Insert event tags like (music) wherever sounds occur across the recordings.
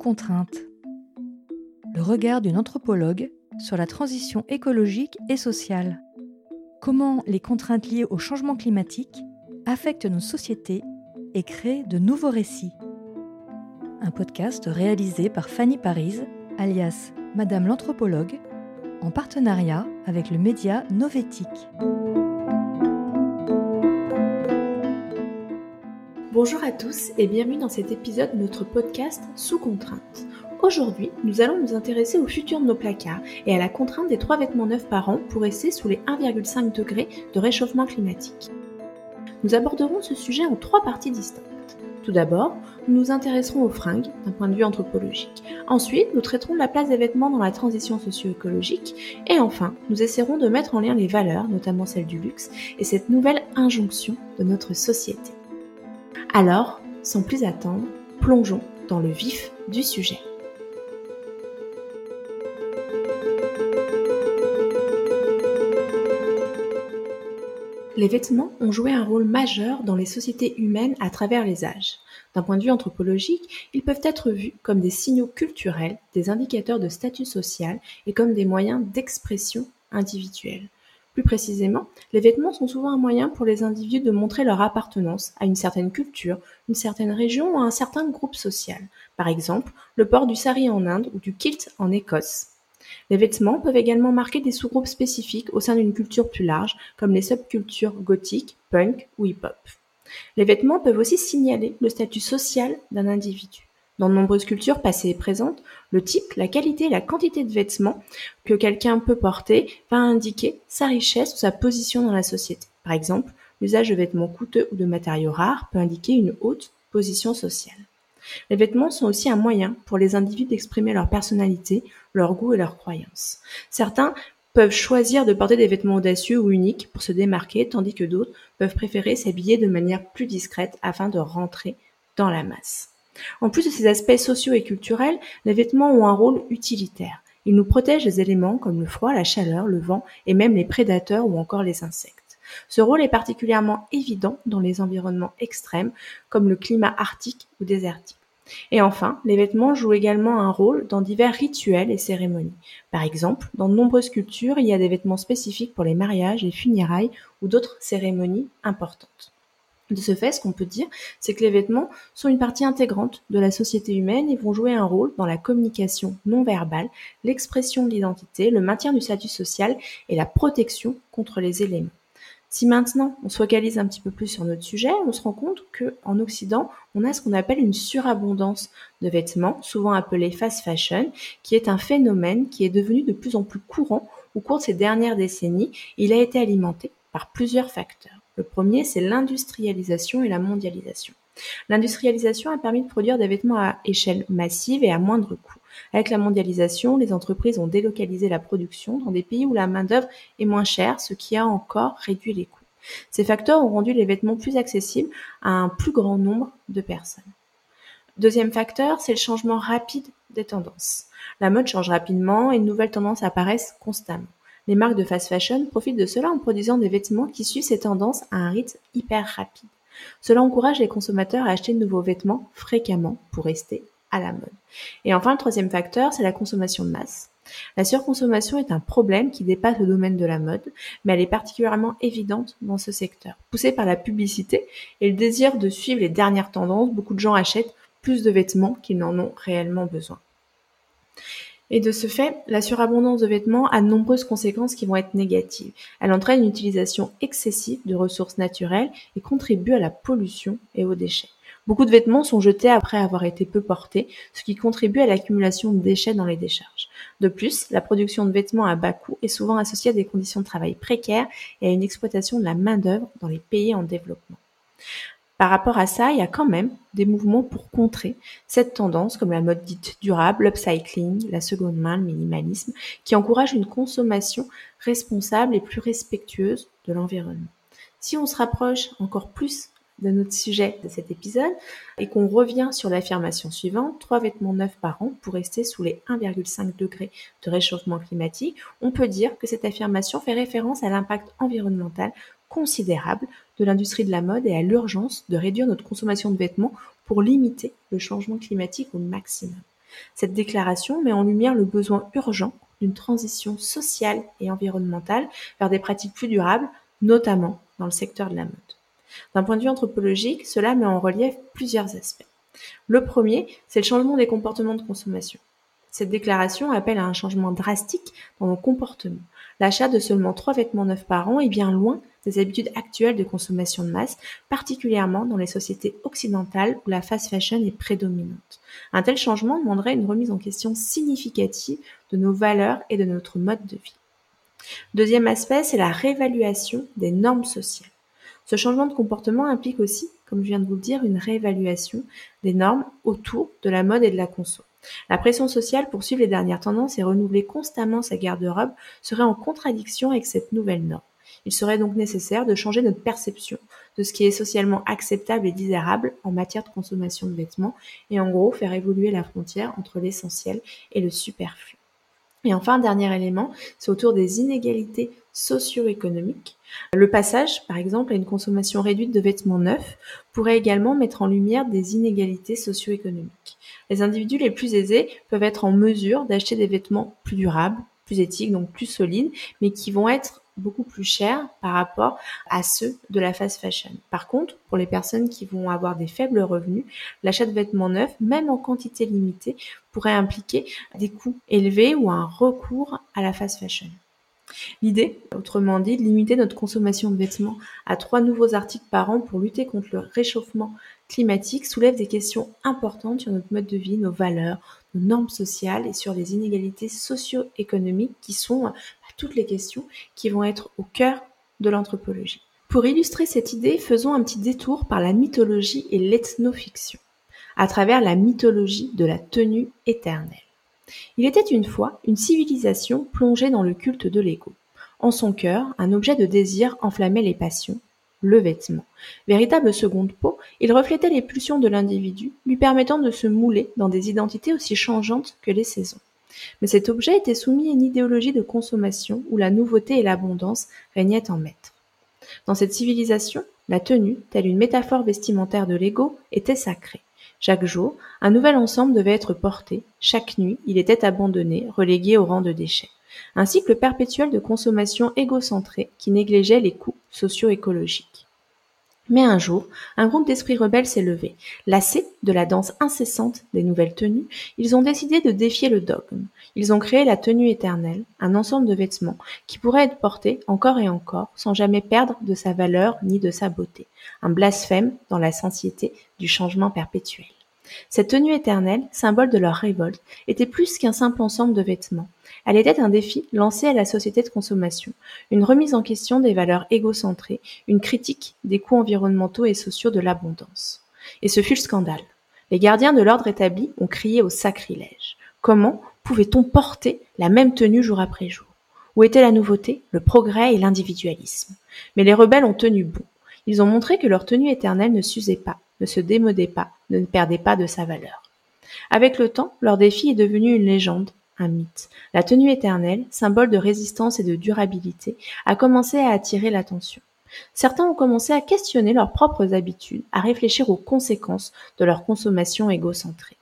contrainte. Le regard d'une anthropologue sur la transition écologique et sociale. Comment les contraintes liées au changement climatique affectent nos sociétés et créent de nouveaux récits. Un podcast réalisé par Fanny Paris, alias Madame l'anthropologue, en partenariat avec le média Novétique. Bonjour à tous et bienvenue dans cet épisode de notre podcast Sous contrainte. Aujourd'hui, nous allons nous intéresser au futur de nos placards et à la contrainte des 3 vêtements neufs par an pour rester sous les 1,5 degrés de réchauffement climatique. Nous aborderons ce sujet en trois parties distinctes. Tout d'abord, nous nous intéresserons aux fringues d'un point de vue anthropologique. Ensuite, nous traiterons de la place des vêtements dans la transition socio-écologique. Et enfin, nous essaierons de mettre en lien les valeurs, notamment celles du luxe, et cette nouvelle injonction de notre société. Alors, sans plus attendre, plongeons dans le vif du sujet. Les vêtements ont joué un rôle majeur dans les sociétés humaines à travers les âges. D'un point de vue anthropologique, ils peuvent être vus comme des signaux culturels, des indicateurs de statut social et comme des moyens d'expression individuelle. Plus précisément, les vêtements sont souvent un moyen pour les individus de montrer leur appartenance à une certaine culture, une certaine région ou à un certain groupe social. Par exemple, le port du sari en Inde ou du kilt en Écosse. Les vêtements peuvent également marquer des sous-groupes spécifiques au sein d'une culture plus large, comme les subcultures gothiques, punk ou hip-hop. Les vêtements peuvent aussi signaler le statut social d'un individu. Dans de nombreuses cultures passées et présentes, le type, la qualité et la quantité de vêtements que quelqu'un peut porter va indiquer sa richesse ou sa position dans la société. Par exemple, l'usage de vêtements coûteux ou de matériaux rares peut indiquer une haute position sociale. Les vêtements sont aussi un moyen pour les individus d'exprimer leur personnalité, leur goût et leurs croyances. Certains peuvent choisir de porter des vêtements audacieux ou uniques pour se démarquer, tandis que d'autres peuvent préférer s'habiller de manière plus discrète afin de rentrer dans la masse. En plus de ces aspects sociaux et culturels, les vêtements ont un rôle utilitaire. Ils nous protègent des éléments comme le froid, la chaleur, le vent et même les prédateurs ou encore les insectes. Ce rôle est particulièrement évident dans les environnements extrêmes comme le climat arctique ou désertique. Et enfin, les vêtements jouent également un rôle dans divers rituels et cérémonies. Par exemple, dans de nombreuses cultures, il y a des vêtements spécifiques pour les mariages, les funérailles ou d'autres cérémonies importantes. De ce fait, ce qu'on peut dire, c'est que les vêtements sont une partie intégrante de la société humaine et vont jouer un rôle dans la communication non verbale, l'expression de l'identité, le maintien du statut social et la protection contre les éléments. Si maintenant on se focalise un petit peu plus sur notre sujet, on se rend compte qu'en Occident, on a ce qu'on appelle une surabondance de vêtements, souvent appelé fast fashion, qui est un phénomène qui est devenu de plus en plus courant au cours de ces dernières décennies. Il a été alimenté par plusieurs facteurs. Le premier, c'est l'industrialisation et la mondialisation. L'industrialisation a permis de produire des vêtements à échelle massive et à moindre coût. Avec la mondialisation, les entreprises ont délocalisé la production dans des pays où la main-d'œuvre est moins chère, ce qui a encore réduit les coûts. Ces facteurs ont rendu les vêtements plus accessibles à un plus grand nombre de personnes. Deuxième facteur, c'est le changement rapide des tendances. La mode change rapidement et de nouvelles tendances apparaissent constamment. Les marques de fast fashion profitent de cela en produisant des vêtements qui suivent ces tendances à un rythme hyper rapide. Cela encourage les consommateurs à acheter de nouveaux vêtements fréquemment pour rester à la mode. Et enfin, le troisième facteur, c'est la consommation de masse. La surconsommation est un problème qui dépasse le domaine de la mode, mais elle est particulièrement évidente dans ce secteur. Poussée par la publicité et le désir de suivre les dernières tendances, beaucoup de gens achètent plus de vêtements qu'ils n'en ont réellement besoin. Et de ce fait, la surabondance de vêtements a de nombreuses conséquences qui vont être négatives. Elle entraîne une utilisation excessive de ressources naturelles et contribue à la pollution et aux déchets. Beaucoup de vêtements sont jetés après avoir été peu portés, ce qui contribue à l'accumulation de déchets dans les décharges. De plus, la production de vêtements à bas coût est souvent associée à des conditions de travail précaires et à une exploitation de la main-d'œuvre dans les pays en développement. Par rapport à ça, il y a quand même des mouvements pour contrer cette tendance, comme la mode dite durable, l'upcycling, la seconde main, le minimalisme, qui encouragent une consommation responsable et plus respectueuse de l'environnement. Si on se rapproche encore plus de notre sujet de cet épisode et qu'on revient sur l'affirmation suivante, trois vêtements neufs par an pour rester sous les 1,5 degrés de réchauffement climatique, on peut dire que cette affirmation fait référence à l'impact environnemental considérable de l'industrie de la mode et à l'urgence de réduire notre consommation de vêtements pour limiter le changement climatique au maximum. Cette déclaration met en lumière le besoin urgent d'une transition sociale et environnementale vers des pratiques plus durables, notamment dans le secteur de la mode. D'un point de vue anthropologique, cela met en relief plusieurs aspects. Le premier, c'est le changement des comportements de consommation. Cette déclaration appelle à un changement drastique dans nos comportements. L'achat de seulement trois vêtements neufs par an est bien loin des habitudes actuelles de consommation de masse, particulièrement dans les sociétés occidentales où la fast fashion est prédominante. Un tel changement demanderait une remise en question significative de nos valeurs et de notre mode de vie. Deuxième aspect, c'est la réévaluation des normes sociales. Ce changement de comportement implique aussi, comme je viens de vous le dire, une réévaluation des normes autour de la mode et de la conso. La pression sociale pour suivre les dernières tendances et renouveler constamment sa garde-robe serait en contradiction avec cette nouvelle norme. Il serait donc nécessaire de changer notre perception de ce qui est socialement acceptable et désirable en matière de consommation de vêtements et en gros faire évoluer la frontière entre l'essentiel et le superflu. Et enfin, dernier élément, c'est autour des inégalités socio-économiques. Le passage, par exemple, à une consommation réduite de vêtements neufs pourrait également mettre en lumière des inégalités socio-économiques. Les individus les plus aisés peuvent être en mesure d'acheter des vêtements plus durables, plus éthiques, donc plus solides, mais qui vont être beaucoup plus chers par rapport à ceux de la fast fashion. Par contre, pour les personnes qui vont avoir des faibles revenus, l'achat de vêtements neufs, même en quantité limitée, pourrait impliquer des coûts élevés ou un recours à la fast fashion. L'idée, autrement dit, de limiter notre consommation de vêtements à trois nouveaux articles par an pour lutter contre le réchauffement climatique soulève des questions importantes sur notre mode de vie, nos valeurs, nos normes sociales et sur les inégalités socio-économiques qui sont toutes les questions qui vont être au cœur de l'anthropologie. Pour illustrer cette idée, faisons un petit détour par la mythologie et l'ethnofiction, à travers la mythologie de la tenue éternelle. Il était une fois une civilisation plongée dans le culte de l'ego. En son cœur, un objet de désir enflammait les passions, le vêtement. Véritable seconde peau, il reflétait les pulsions de l'individu, lui permettant de se mouler dans des identités aussi changeantes que les saisons. Mais cet objet était soumis à une idéologie de consommation où la nouveauté et l'abondance régnaient en maître. Dans cette civilisation, la tenue, telle une métaphore vestimentaire de l'ego, était sacrée. Chaque jour, un nouvel ensemble devait être porté, chaque nuit, il était abandonné, relégué au rang de déchet. Un cycle perpétuel de consommation égocentrée qui négligeait les coûts socio-écologiques. Mais un jour, un groupe d'esprits rebelles s'est levé. Lassés de la danse incessante des nouvelles tenues, ils ont décidé de défier le dogme. Ils ont créé la tenue éternelle, un ensemble de vêtements qui pourrait être porté encore et encore sans jamais perdre de sa valeur ni de sa beauté. Un blasphème dans la satiété du changement perpétuel. Cette tenue éternelle, symbole de leur révolte, était plus qu'un simple ensemble de vêtements. Elle était un défi lancé à la société de consommation, une remise en question des valeurs égocentrées, une critique des coûts environnementaux et sociaux de l'abondance. Et ce fut le scandale. Les gardiens de l'ordre établi ont crié au sacrilège. Comment pouvait-on porter la même tenue jour après jour? Où était la nouveauté, le progrès et l'individualisme? Mais les rebelles ont tenu bon. Ils ont montré que leur tenue éternelle ne s'usait pas, ne se démodait pas, ne perdait pas de sa valeur. Avec le temps, leur défi est devenu une légende, un mythe. La tenue éternelle, symbole de résistance et de durabilité, a commencé à attirer l'attention. Certains ont commencé à questionner leurs propres habitudes, à réfléchir aux conséquences de leur consommation égocentrée.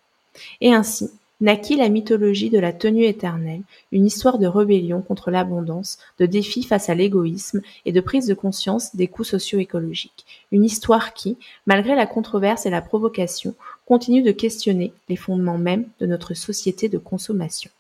Et ainsi, naquit la mythologie de la tenue éternelle, une histoire de rébellion contre l'abondance, de défi face à l'égoïsme et de prise de conscience des coûts socio-écologiques. Une histoire qui, malgré la controverse et la provocation, continue de questionner les fondements mêmes de notre société de consommation.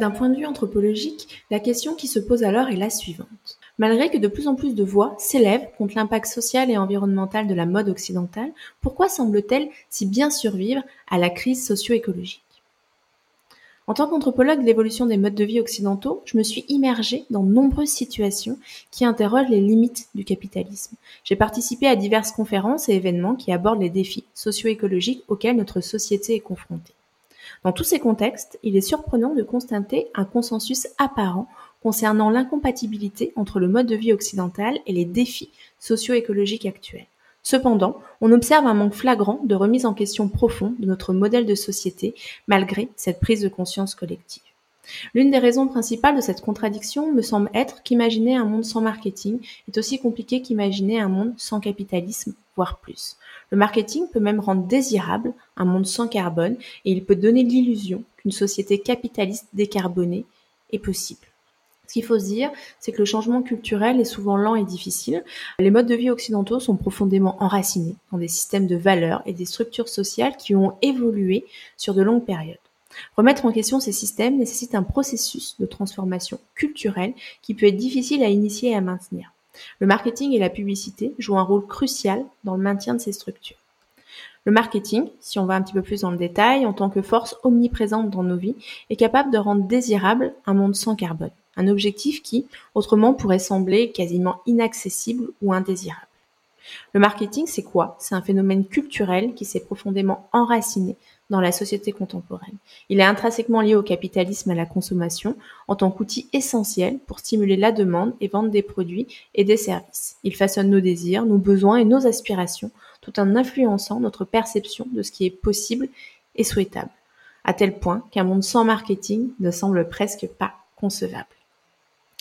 D'un point de vue anthropologique, la question qui se pose alors est la suivante. Malgré que de plus en plus de voix s'élèvent contre l'impact social et environnemental de la mode occidentale, pourquoi semble-t-elle si bien survivre à la crise socio-écologique? En tant qu'anthropologue de l'évolution des modes de vie occidentaux, je me suis immergée dans nombreuses situations qui interrogent les limites du capitalisme. J'ai participé à diverses conférences et événements qui abordent les défis socio-écologiques auxquels notre société est confrontée. Dans tous ces contextes, il est surprenant de constater un consensus apparent concernant l'incompatibilité entre le mode de vie occidental et les défis socio-écologiques actuels. Cependant, on observe un manque flagrant de remise en question profonde de notre modèle de société malgré cette prise de conscience collective. L'une des raisons principales de cette contradiction me semble être qu'imaginer un monde sans marketing est aussi compliqué qu'imaginer un monde sans capitalisme, voire plus. Le marketing peut même rendre désirable un monde sans carbone et il peut donner l'illusion qu'une société capitaliste décarbonée est possible. Ce qu'il faut se dire, c'est que le changement culturel est souvent lent et difficile. Les modes de vie occidentaux sont profondément enracinés dans des systèmes de valeurs et des structures sociales qui ont évolué sur de longues périodes. Remettre en question ces systèmes nécessite un processus de transformation culturelle qui peut être difficile à initier et à maintenir. Le marketing et la publicité jouent un rôle crucial dans le maintien de ces structures. Le marketing, si on va un petit peu plus dans le détail, en tant que force omniprésente dans nos vies, est capable de rendre désirable un monde sans carbone, un objectif qui, autrement, pourrait sembler quasiment inaccessible ou indésirable. Le marketing, c'est quoi? C'est un phénomène culturel qui s'est profondément enraciné dans la société contemporaine. Il est intrinsèquement lié au capitalisme et à la consommation en tant qu'outil essentiel pour stimuler la demande et vendre des produits et des services. Il façonne nos désirs, nos besoins et nos aspirations tout en influençant notre perception de ce qui est possible et souhaitable, à tel point qu'un monde sans marketing ne semble presque pas concevable.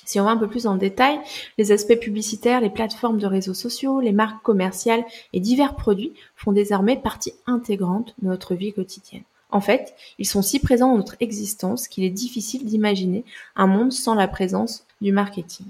Si on va un peu plus en détail, les aspects publicitaires, les plateformes de réseaux sociaux, les marques commerciales et divers produits font désormais partie intégrante de notre vie quotidienne. En fait, ils sont si présents dans notre existence qu'il est difficile d'imaginer un monde sans la présence du marketing.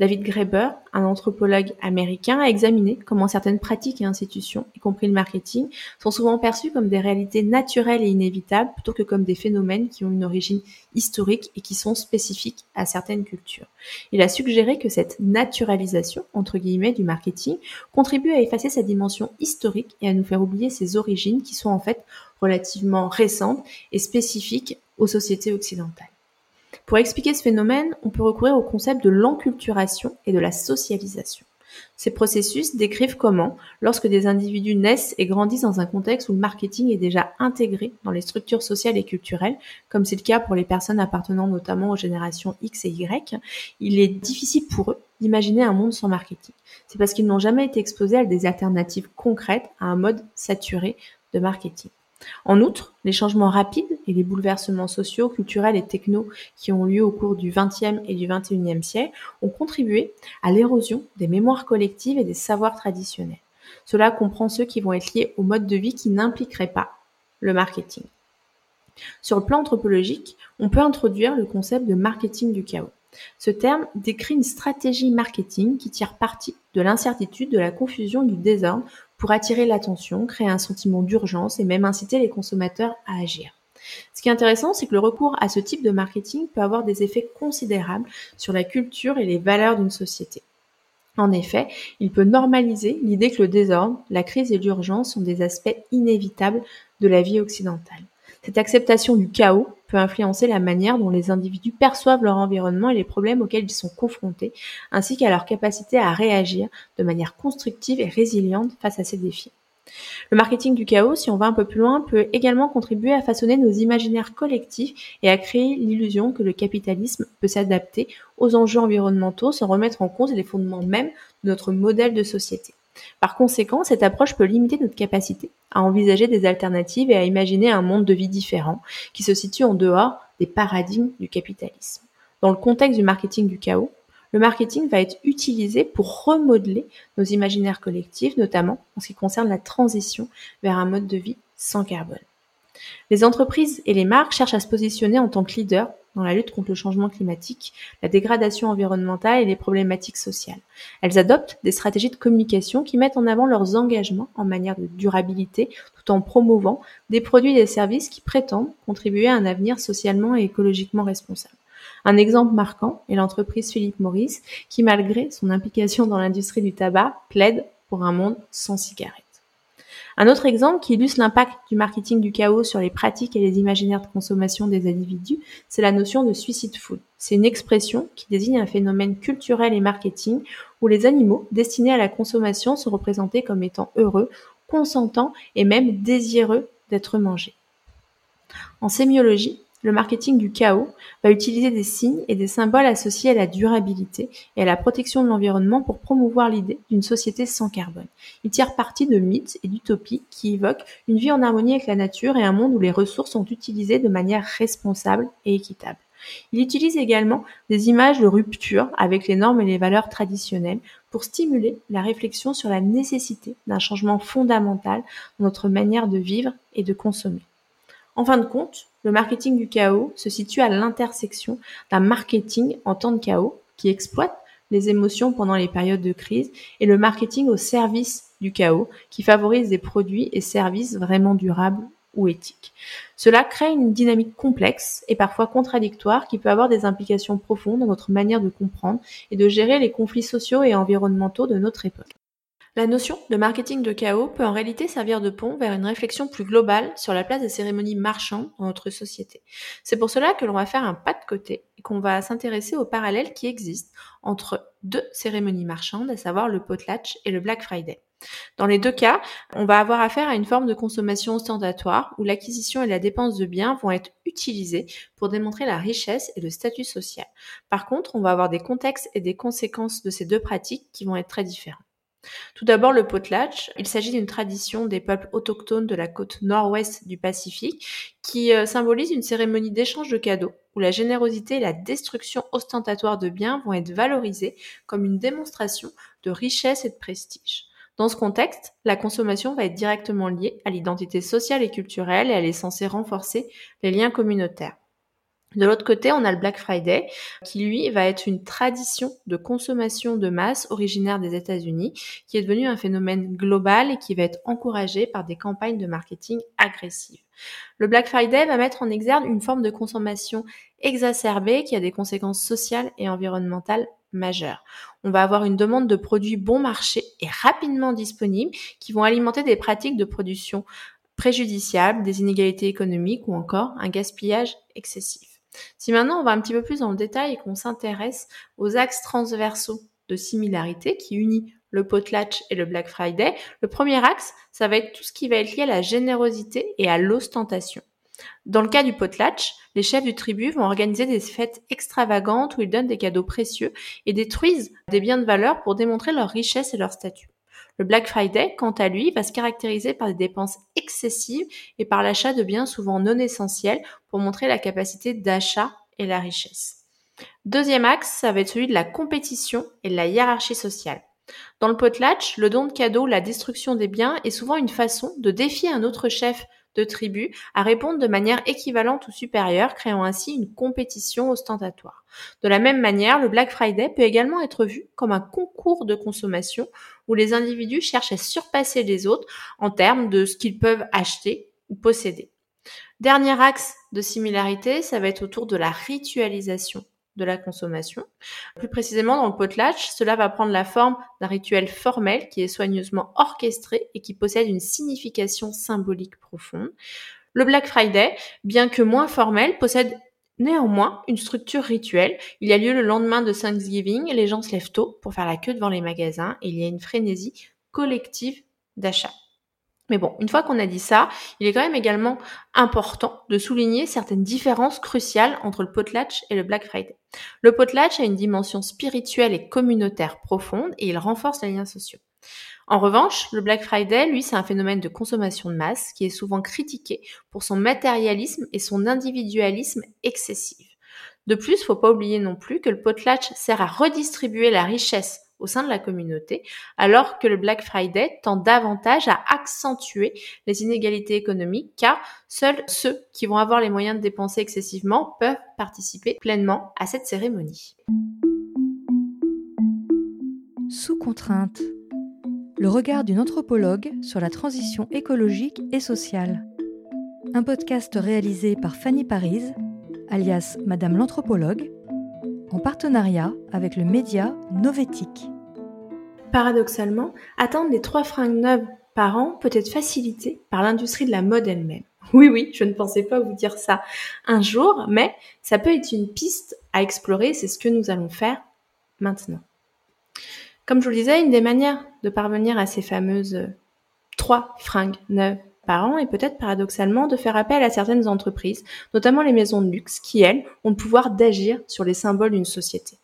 David Graeber, un anthropologue américain, a examiné comment certaines pratiques et institutions, y compris le marketing, sont souvent perçues comme des réalités naturelles et inévitables plutôt que comme des phénomènes qui ont une origine historique et qui sont spécifiques à certaines cultures. Il a suggéré que cette naturalisation, entre guillemets, du marketing contribue à effacer sa dimension historique et à nous faire oublier ses origines qui sont en fait relativement récentes et spécifiques aux sociétés occidentales. Pour expliquer ce phénomène, on peut recourir au concept de l'enculturation et de la socialisation. Ces processus décrivent comment, lorsque des individus naissent et grandissent dans un contexte où le marketing est déjà intégré dans les structures sociales et culturelles, comme c'est le cas pour les personnes appartenant notamment aux générations X et Y, il est difficile pour eux d'imaginer un monde sans marketing. C'est parce qu'ils n'ont jamais été exposés à des alternatives concrètes à un mode saturé de marketing. En outre, les changements rapides et les bouleversements sociaux, culturels et techno qui ont lieu au cours du XXe et du XXIe siècle ont contribué à l'érosion des mémoires collectives et des savoirs traditionnels. Cela comprend ceux qui vont être liés au mode de vie qui n'impliquerait pas le marketing. Sur le plan anthropologique, on peut introduire le concept de marketing du chaos. Ce terme décrit une stratégie marketing qui tire parti de l'incertitude, de la confusion, du désordre pour attirer l'attention, créer un sentiment d'urgence et même inciter les consommateurs à agir. Ce qui est intéressant, c'est que le recours à ce type de marketing peut avoir des effets considérables sur la culture et les valeurs d'une société. En effet, il peut normaliser l'idée que le désordre, la crise et l'urgence sont des aspects inévitables de la vie occidentale. Cette acceptation du chaos peut influencer la manière dont les individus perçoivent leur environnement et les problèmes auxquels ils sont confrontés, ainsi qu'à leur capacité à réagir de manière constructive et résiliente face à ces défis. Le marketing du chaos, si on va un peu plus loin, peut également contribuer à façonner nos imaginaires collectifs et à créer l'illusion que le capitalisme peut s'adapter aux enjeux environnementaux sans remettre en cause les fondements mêmes de notre modèle de société. Par conséquent, cette approche peut limiter notre capacité à envisager des alternatives et à imaginer un monde de vie différent qui se situe en dehors des paradigmes du capitalisme. Dans le contexte du marketing du chaos, le marketing va être utilisé pour remodeler nos imaginaires collectifs, notamment en ce qui concerne la transition vers un mode de vie sans carbone. Les entreprises et les marques cherchent à se positionner en tant que leaders dans la lutte contre le changement climatique, la dégradation environnementale et les problématiques sociales. Elles adoptent des stratégies de communication qui mettent en avant leurs engagements en matière de durabilité tout en promouvant des produits et des services qui prétendent contribuer à un avenir socialement et écologiquement responsable. Un exemple marquant est l'entreprise Philippe Morris qui, malgré son implication dans l'industrie du tabac, plaide pour un monde sans cigarettes. Un autre exemple qui illustre l'impact du marketing du chaos sur les pratiques et les imaginaires de consommation des individus, c'est la notion de suicide food. C'est une expression qui désigne un phénomène culturel et marketing où les animaux destinés à la consommation sont représentés comme étant heureux, consentants et même désireux d'être mangés. En sémiologie, le marketing du chaos va utiliser des signes et des symboles associés à la durabilité et à la protection de l'environnement pour promouvoir l'idée d'une société sans carbone. Il tire parti de mythes et d'utopies qui évoquent une vie en harmonie avec la nature et un monde où les ressources sont utilisées de manière responsable et équitable. Il utilise également des images de rupture avec les normes et les valeurs traditionnelles pour stimuler la réflexion sur la nécessité d'un changement fondamental dans notre manière de vivre et de consommer. En fin de compte, le marketing du chaos se situe à l'intersection d'un marketing en temps de chaos qui exploite les émotions pendant les périodes de crise et le marketing au service du chaos qui favorise des produits et services vraiment durables ou éthiques. Cela crée une dynamique complexe et parfois contradictoire qui peut avoir des implications profondes dans notre manière de comprendre et de gérer les conflits sociaux et environnementaux de notre époque. La notion de marketing de chaos peut en réalité servir de pont vers une réflexion plus globale sur la place des cérémonies marchandes dans notre société. C'est pour cela que l'on va faire un pas de côté et qu'on va s'intéresser aux parallèles qui existent entre deux cérémonies marchandes, à savoir le potlatch et le Black Friday. Dans les deux cas, on va avoir affaire à une forme de consommation ostentatoire où l'acquisition et la dépense de biens vont être utilisés pour démontrer la richesse et le statut social. Par contre, on va avoir des contextes et des conséquences de ces deux pratiques qui vont être très différents. Tout d'abord, le potlatch. Il s'agit d'une tradition des peuples autochtones de la côte nord-ouest du Pacifique qui euh, symbolise une cérémonie d'échange de cadeaux où la générosité et la destruction ostentatoire de biens vont être valorisées comme une démonstration de richesse et de prestige. Dans ce contexte, la consommation va être directement liée à l'identité sociale et culturelle et elle est censée renforcer les liens communautaires. De l'autre côté, on a le Black Friday, qui lui va être une tradition de consommation de masse originaire des États-Unis, qui est devenu un phénomène global et qui va être encouragé par des campagnes de marketing agressives. Le Black Friday va mettre en exergue une forme de consommation exacerbée qui a des conséquences sociales et environnementales majeures. On va avoir une demande de produits bon marché et rapidement disponibles qui vont alimenter des pratiques de production préjudiciables, des inégalités économiques ou encore un gaspillage excessif. Si maintenant on va un petit peu plus dans le détail et qu'on s'intéresse aux axes transversaux de similarité qui unit le potlatch et le Black Friday, le premier axe, ça va être tout ce qui va être lié à la générosité et à l'ostentation. Dans le cas du potlatch, les chefs du tribu vont organiser des fêtes extravagantes où ils donnent des cadeaux précieux et détruisent des biens de valeur pour démontrer leur richesse et leur statut. Le Black Friday, quant à lui, va se caractériser par des dépenses excessives et par l'achat de biens souvent non essentiels pour montrer la capacité d'achat et la richesse. Deuxième axe, ça va être celui de la compétition et de la hiérarchie sociale. Dans le potlatch, le don de cadeaux, la destruction des biens est souvent une façon de défier un autre chef de tribu à répondre de manière équivalente ou supérieure, créant ainsi une compétition ostentatoire. De la même manière, le Black Friday peut également être vu comme un concours de consommation où les individus cherchent à surpasser les autres en termes de ce qu'ils peuvent acheter ou posséder. Dernier axe de similarité, ça va être autour de la ritualisation de la consommation. Plus précisément, dans le potlatch, cela va prendre la forme d'un rituel formel qui est soigneusement orchestré et qui possède une signification symbolique profonde. Le Black Friday, bien que moins formel, possède néanmoins une structure rituelle. Il y a lieu le lendemain de Thanksgiving, les gens se lèvent tôt pour faire la queue devant les magasins et il y a une frénésie collective d'achat. Mais bon, une fois qu'on a dit ça, il est quand même également important de souligner certaines différences cruciales entre le potlatch et le Black Friday. Le potlatch a une dimension spirituelle et communautaire profonde et il renforce les liens sociaux. En revanche, le Black Friday, lui, c'est un phénomène de consommation de masse qui est souvent critiqué pour son matérialisme et son individualisme excessif. De plus, faut pas oublier non plus que le potlatch sert à redistribuer la richesse au sein de la communauté, alors que le Black Friday tend davantage à accentuer les inégalités économiques, car seuls ceux qui vont avoir les moyens de dépenser excessivement peuvent participer pleinement à cette cérémonie. Sous contrainte. Le regard d'une anthropologue sur la transition écologique et sociale. Un podcast réalisé par Fanny Paris, alias Madame l'anthropologue, en partenariat avec le média Novétique. Paradoxalement, attendre les trois fringues neuves par an peut être facilité par l'industrie de la mode elle-même. (laughs) Oui, oui, je ne pensais pas vous dire ça un jour, mais ça peut être une piste à explorer, c'est ce que nous allons faire maintenant. Comme je vous le disais, une des manières de parvenir à ces fameuses trois fringues neuves par an et peut-être paradoxalement de faire appel à certaines entreprises, notamment les maisons de luxe, qui, elles, ont le pouvoir d'agir sur les symboles d'une société.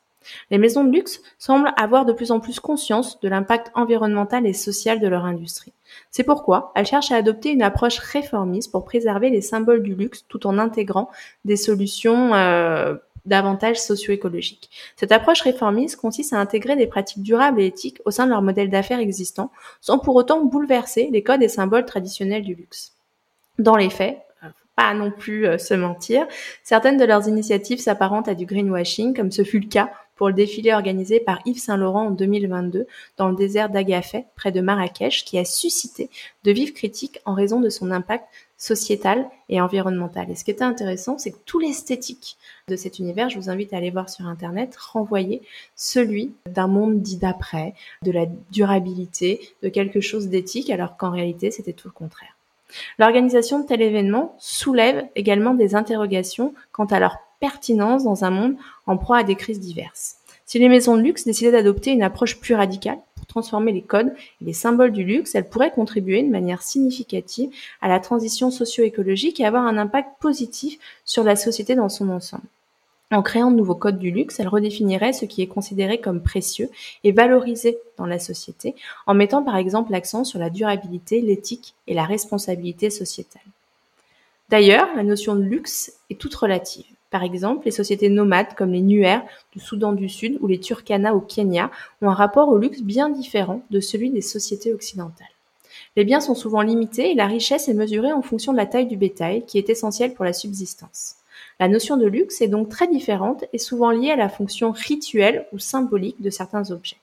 Les maisons de luxe semblent avoir de plus en plus conscience de l'impact environnemental et social de leur industrie. C'est pourquoi elles cherchent à adopter une approche réformiste pour préserver les symboles du luxe tout en intégrant des solutions euh, davantage socio-écologiques. Cette approche réformiste consiste à intégrer des pratiques durables et éthiques au sein de leur modèle d'affaires existant, sans pour autant bouleverser les codes et symboles traditionnels du luxe. Dans les faits, pas non plus euh, se mentir, certaines de leurs initiatives s'apparentent à du greenwashing, comme ce fut le cas pour le défilé organisé par Yves Saint-Laurent en 2022 dans le désert d'Agafay, près de Marrakech, qui a suscité de vives critiques en raison de son impact sociétal et environnemental. Et ce qui était intéressant, c'est que tout l'esthétique de cet univers, je vous invite à aller voir sur Internet, renvoyer celui d'un monde dit d'après, de la durabilité, de quelque chose d'éthique, alors qu'en réalité, c'était tout le contraire. L'organisation de tel événement soulève également des interrogations quant à leur pertinence dans un monde en proie à des crises diverses. Si les maisons de luxe décidaient d'adopter une approche plus radicale pour transformer les codes et les symboles du luxe, elles pourraient contribuer de manière significative à la transition socio-écologique et avoir un impact positif sur la société dans son ensemble. En créant de nouveaux codes du luxe, elle redéfinirait ce qui est considéré comme précieux et valorisé dans la société, en mettant par exemple l'accent sur la durabilité, l'éthique et la responsabilité sociétale. D'ailleurs, la notion de luxe est toute relative. Par exemple, les sociétés nomades comme les Nuer du Soudan du Sud ou les Turkana au Kenya ont un rapport au luxe bien différent de celui des sociétés occidentales. Les biens sont souvent limités et la richesse est mesurée en fonction de la taille du bétail qui est essentielle pour la subsistance. La notion de luxe est donc très différente et souvent liée à la fonction rituelle ou symbolique de certains objets.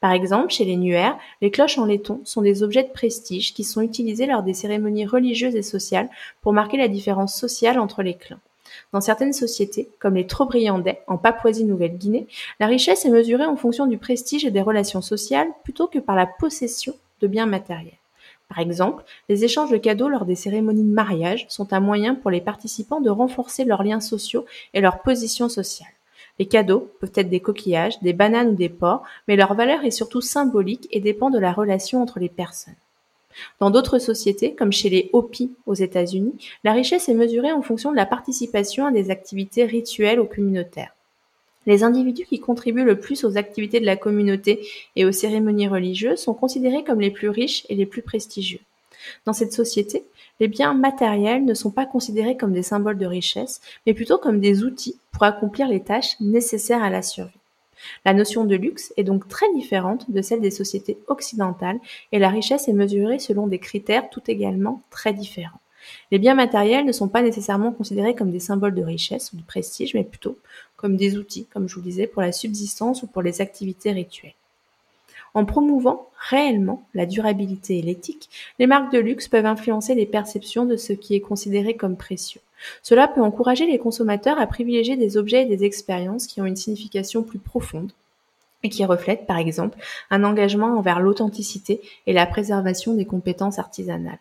Par exemple, chez les Nuer, les cloches en laiton sont des objets de prestige qui sont utilisés lors des cérémonies religieuses et sociales pour marquer la différence sociale entre les clans. Dans certaines sociétés, comme les Trobriandais en Papouasie-Nouvelle-Guinée, la richesse est mesurée en fonction du prestige et des relations sociales plutôt que par la possession de biens matériels. Par exemple, les échanges de cadeaux lors des cérémonies de mariage sont un moyen pour les participants de renforcer leurs liens sociaux et leur position sociale. Les cadeaux peuvent être des coquillages, des bananes ou des porcs, mais leur valeur est surtout symbolique et dépend de la relation entre les personnes. Dans d'autres sociétés, comme chez les Hopi aux États-Unis, la richesse est mesurée en fonction de la participation à des activités rituelles ou communautaires. Les individus qui contribuent le plus aux activités de la communauté et aux cérémonies religieuses sont considérés comme les plus riches et les plus prestigieux. Dans cette société, les biens matériels ne sont pas considérés comme des symboles de richesse, mais plutôt comme des outils pour accomplir les tâches nécessaires à la survie. La notion de luxe est donc très différente de celle des sociétés occidentales et la richesse est mesurée selon des critères tout également très différents. Les biens matériels ne sont pas nécessairement considérés comme des symboles de richesse ou de prestige, mais plutôt comme des outils, comme je vous le disais, pour la subsistance ou pour les activités rituelles. En promouvant réellement la durabilité et l'éthique, les marques de luxe peuvent influencer les perceptions de ce qui est considéré comme précieux. Cela peut encourager les consommateurs à privilégier des objets et des expériences qui ont une signification plus profonde et qui reflètent, par exemple, un engagement envers l'authenticité et la préservation des compétences artisanales.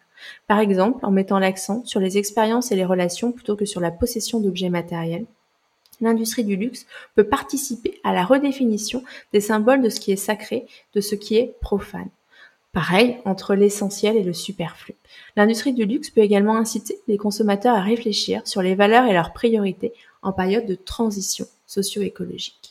Par exemple, en mettant l'accent sur les expériences et les relations plutôt que sur la possession d'objets matériels, l'industrie du luxe peut participer à la redéfinition des symboles de ce qui est sacré, de ce qui est profane. Pareil entre l'essentiel et le superflu. L'industrie du luxe peut également inciter les consommateurs à réfléchir sur les valeurs et leurs priorités en période de transition socio-écologique.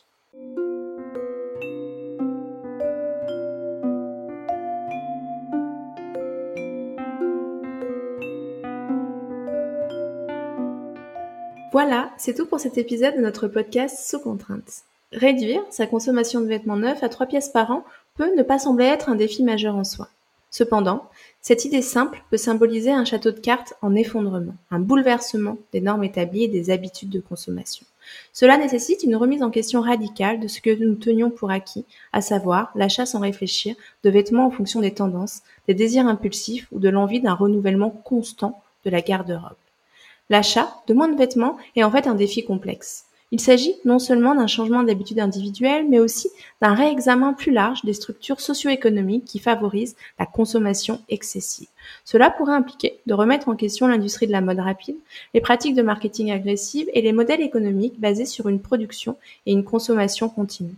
Voilà, c'est tout pour cet épisode de notre podcast Sous contrainte. Réduire sa consommation de vêtements neufs à trois pièces par an peut ne pas sembler être un défi majeur en soi. Cependant, cette idée simple peut symboliser un château de cartes en effondrement, un bouleversement des normes établies et des habitudes de consommation. Cela nécessite une remise en question radicale de ce que nous tenions pour acquis, à savoir l'achat sans réfléchir de vêtements en fonction des tendances, des désirs impulsifs ou de l'envie d'un renouvellement constant de la garde-robe. L'achat de moins de vêtements est en fait un défi complexe. Il s'agit non seulement d'un changement d'habitude individuelle, mais aussi d'un réexamen plus large des structures socio-économiques qui favorisent la consommation excessive. Cela pourrait impliquer de remettre en question l'industrie de la mode rapide, les pratiques de marketing agressives et les modèles économiques basés sur une production et une consommation continue.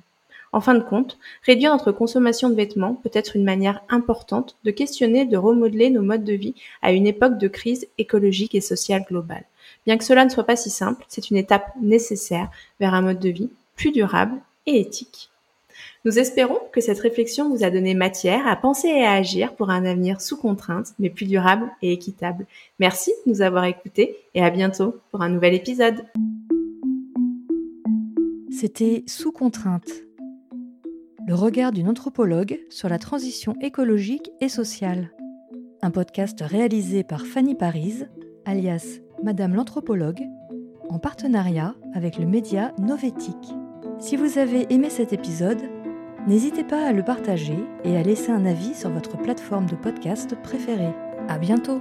En fin de compte, réduire notre consommation de vêtements peut être une manière importante de questionner, de remodeler nos modes de vie à une époque de crise écologique et sociale globale. Bien que cela ne soit pas si simple, c'est une étape nécessaire vers un mode de vie plus durable et éthique. Nous espérons que cette réflexion vous a donné matière à penser et à agir pour un avenir sous contrainte, mais plus durable et équitable. Merci de nous avoir écoutés et à bientôt pour un nouvel épisode. C'était Sous contrainte, le regard d'une anthropologue sur la transition écologique et sociale. Un podcast réalisé par Fanny Paris, alias Madame l'anthropologue, en partenariat avec le média Novétique. Si vous avez aimé cet épisode, n'hésitez pas à le partager et à laisser un avis sur votre plateforme de podcast préférée. À bientôt!